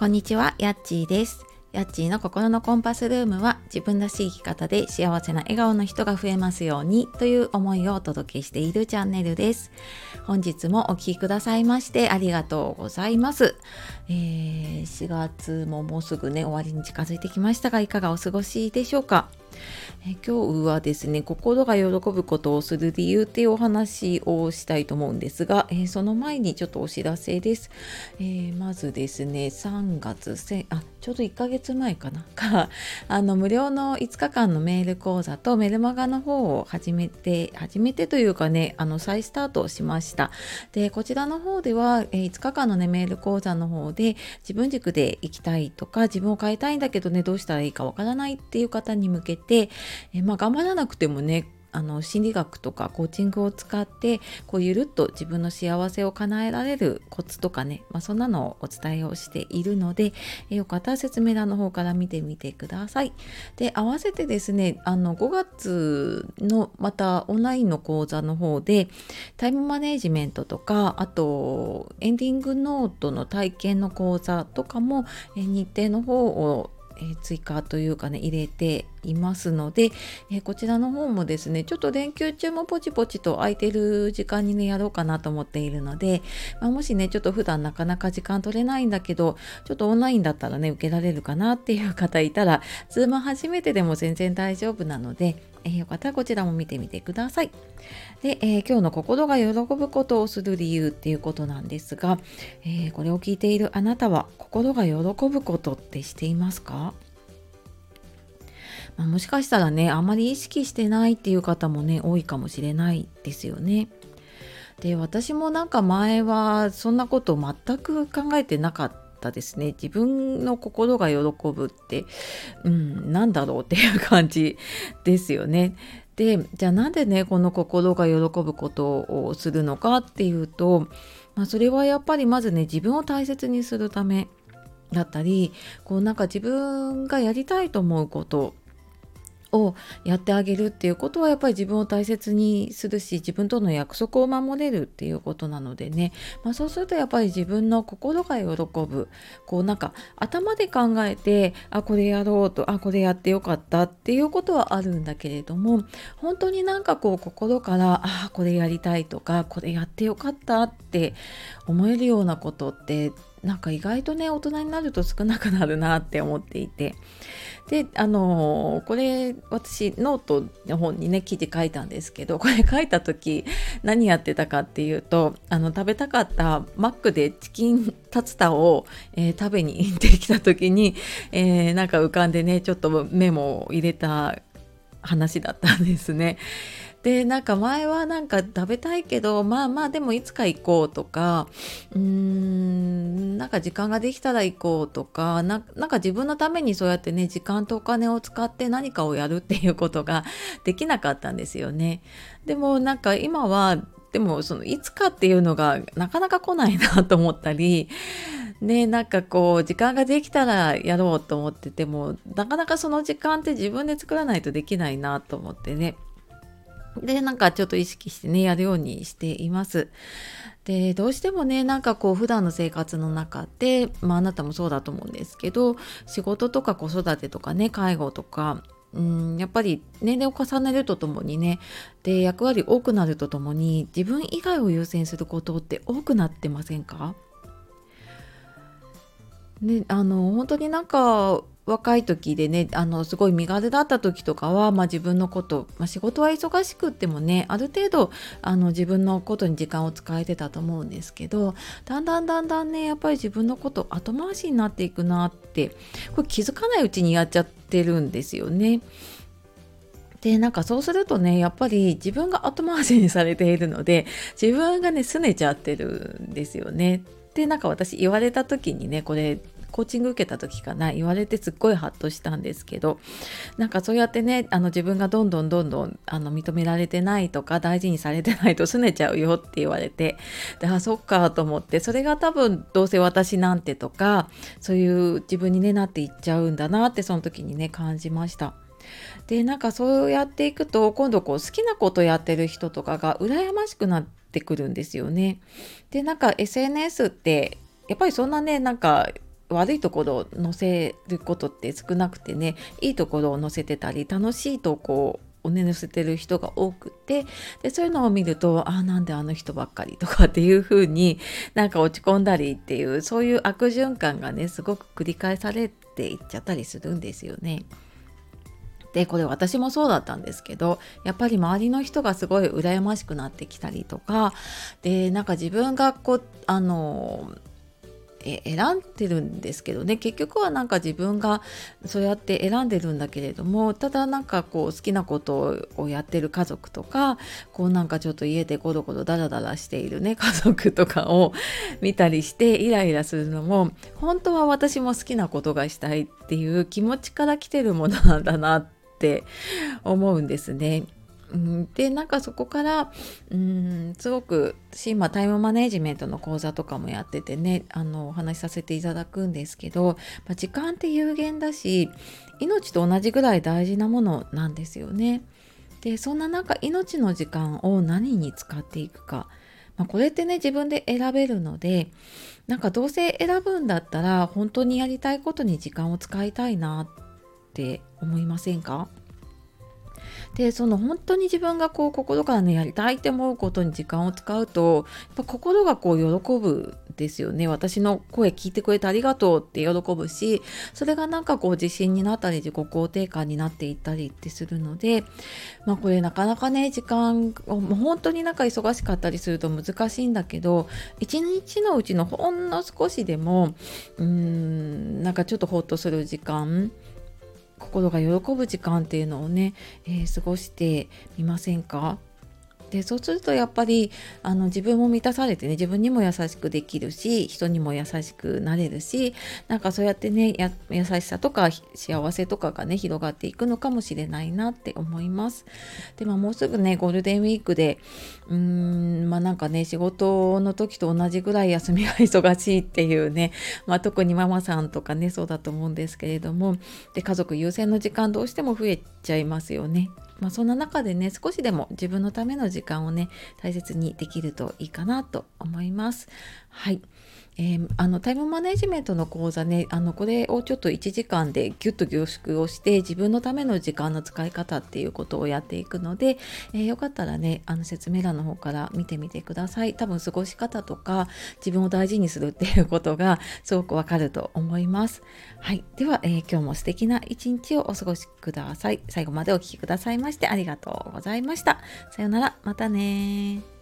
こんにちは、やっちーです。やっちーの心のコンパスルームは自分らしい生き方で幸せな笑顔の人が増えますようにという思いをお届けしているチャンネルです。本日もお聴きくださいましてありがとうございます。えー、4月ももうすぐね終わりに近づいてきましたがいかがお過ごしでしょうか？え今日はですね心が喜ぶことをする理由っていうお話をしたいと思うんですが、えー、その前にちょっとお知らせです、えー、まずですね3月せあちょうど1ヶ月前かな。かあの無料の5日間のメール講座とメルマガの方を始めて始めてというかねあの再スタートしました。でこちらの方では、えー、5日間のねメール講座の方で自分軸で行きたいとか自分を変えたいんだけどねどうしたらいいかわからないっていう方に向けて、えまあ、頑張らなくてもねあの心理学とかコーチングを使ってこうゆるっと自分の幸せを叶えられるコツとかね、まあ、そんなのをお伝えをしているので、よかったら説明欄の方から見てみてください。で合わせてですねあの5月のまたオンラインの講座の方でタイムマネジメントとかあとエンディングノートの体験の講座とかも、日程の方を追加というかね入れていますので、えこちらの方もですねちょっと連休中もポチポチと空いてる時間にねやろうかなと思っているので、まあ、もしねちょっと普段なかなか時間取れないんだけどちょっとオンラインだったらね受けられるかなっていう方いたらズーム初めてでも全然大丈夫なのでえー、よかったらこちらも見てみてください。で、えー、今日の心が喜ぶことをする理由っていうことなんですが、えー、これを聞いているあなたは心が喜ぶことってしていますか、もしかしたらねあまり意識してないっていう方もね多いかもしれないですよね。で私もなんか前はそんなこと全く考えてなかったですね自分の心が喜ぶってうんなんだろうっていう感じですよね。でじゃあなんでねこの心が喜ぶことをするのかっていうと、まあ、それはやっぱりまずね自分を大切にするためだったりこうなんか自分がやりたいと思うことをやってあげるっていうことはやっぱり自分を大切にするし自分との約束を守れるっていうことなのでね、まあ、そうするとやっぱり自分の心が喜ぶ。こうなんか頭で考えてあこれやろうとあこれやってよかったっていうことはあるんだけれども本当になんかこう心からあこれやりたいとかこれやってよかったって思えるようなことってなんか意外とね大人になると少なくなるなって思っていてであのー、これ私ノートの本にね記事書いたんですけどこれ書いた時何やってたかっていうとあの食べたかったマックでチキンタツタを、えー、食べに行ってきた時に、えー、なんか浮かんでねちょっとメモを入れた話だったんですね。でなんか前はなんか食べたいけどまあまあでもいつか行こうとかうーんなんか時間ができたら行こうとかなんか自分のためにそうやってね時間とお金を使って何かをやるっていうことが できなかったんですよね。でもなんか今はでもそのいつかっていうのがなかなか来ないなと思ったりねなんかこう時間ができたらやろうと思っててもなかなかその時間って自分で作らないとできないなと思ってねで、なんかちょっと意識してね、やるようにしています。で、どうしてもね、なんかこう、普段の生活の中で、まあ、あなたもそうだと思うんですけど、仕事とか子育てとかね、介護とか、うん、やっぱり年齢を重ねるとともにねで役割多くなるとともに自分以外を優先することって多くなってませんか？ね、あの本当になんか若い時でねあのすごい身軽だった時とかは、まあ、自分のこと、まあ、仕事は忙しくってもねある程度あの自分のことに時間を使えてたと思うんですけどだんだんだんだんねやっぱり自分のこと後回しになっていくなってこれ気づかないうちにやっちゃってるんですよね。でなんかそうするとねやっぱり自分が後回しにされているので自分がね拗ねちゃってるんですよね。でなんか私言われた時にねこれコーチング受けた時かな言われてすっごいハッとしたんですけどなんかそうやってねあの自分がどんどんどんどんあの認められてないとか大事にされてないと拗ねちゃうよって言われてであそっかと思ってそれが多分どうせ私なんてとかそういう自分に、ね、なっていっちゃうんだなってその時にね感じました。でなんかそうやっていくと今度こう好きなことやってる人とかが羨ましくなってくるんですよね。でなんか SNS ってやっぱりそんなねなんか悪いところを載せることって少なくてねいいところを載せてたり楽しいとこをね載せてる人が多くてでそういうのを見るとあなんであの人ばっかりとかっていう風になんか落ち込んだりっていうそういう悪循環がねすごく繰り返されていっちゃったりするんですよね。でこれ私もそうだったんですけどやっぱり周りの人がすごい羨ましくなってきたりとかでなんか自分がこうあの選んでるんですけどね結局はなんか自分がそうやって選んでるんだけれどもただなんかこう好きなことをやってる家族とかこうなんかちょっと家でゴロゴロダラダラしているね家族とかを 見たりしてイライラするのも本当は私も好きなことがしたいっていう気持ちから来てるものなんだなって思うんですね。うん、でなんかそこからうんすごく私今タイムマネジメントの講座とかもやっててねあのお話しさせていただくんですけど、まあ、時間って有限だし命と同じぐらい大事なものなんですよね。でそんな中命の時間を何に使っていくか、まあ、これってね自分で選べるのでなんかどうせ選ぶんだったら本当にやりたいことに時間を使いたいなって思いませんか？でその本当に自分がこう心からねやりたいって思うことに時間を使うとやっぱ心がこう喜ぶですよね。私の声聞いてくれてありがとうって喜ぶしそれがなんかこう自信になったり自己肯定感になっていったりってするのでまあこれなかなかね時間もう本当になんか忙しかったりすると難しいんだけど一日のうちのほんの少しでもうーんなんかちょっとほっとする時間心が喜ぶ時間っていうのをね、えー、過ごしてみませんか？でそうするとやっぱりあの自分も満たされてね自分にも優しくできるし人にも優しくなれるしなんかそうやってね優しさとか幸せとかがね広がっていくのかもしれないなって思います。でまあ、もうすぐねゴールデンウィークでうーんまあなんかね仕事の時と同じぐらい休みが忙しいっていうね、まあ、特にママさんとかねそうだと思うんですけれどもで家族優先の時間どうしても増えちゃいますよね。まあ、そんな中でね少しでも自分のための時間をね大切にできるといいかなと思います。はい、えー、あのタイムマネジメントの講座ねあのこれをちょっと1時間でギュッと凝縮をして自分のための時間の使い方っていうことをやっていくので、えー、よかったらねあの説明欄の方から見てみてください。多分過ごし方とか自分を大事にするっていうことがすごくわかると思います。はい。では、えー、今日も素敵な一日をお過ごしください。最後までお聴きくださいましてありがとうございました。さようなら。またね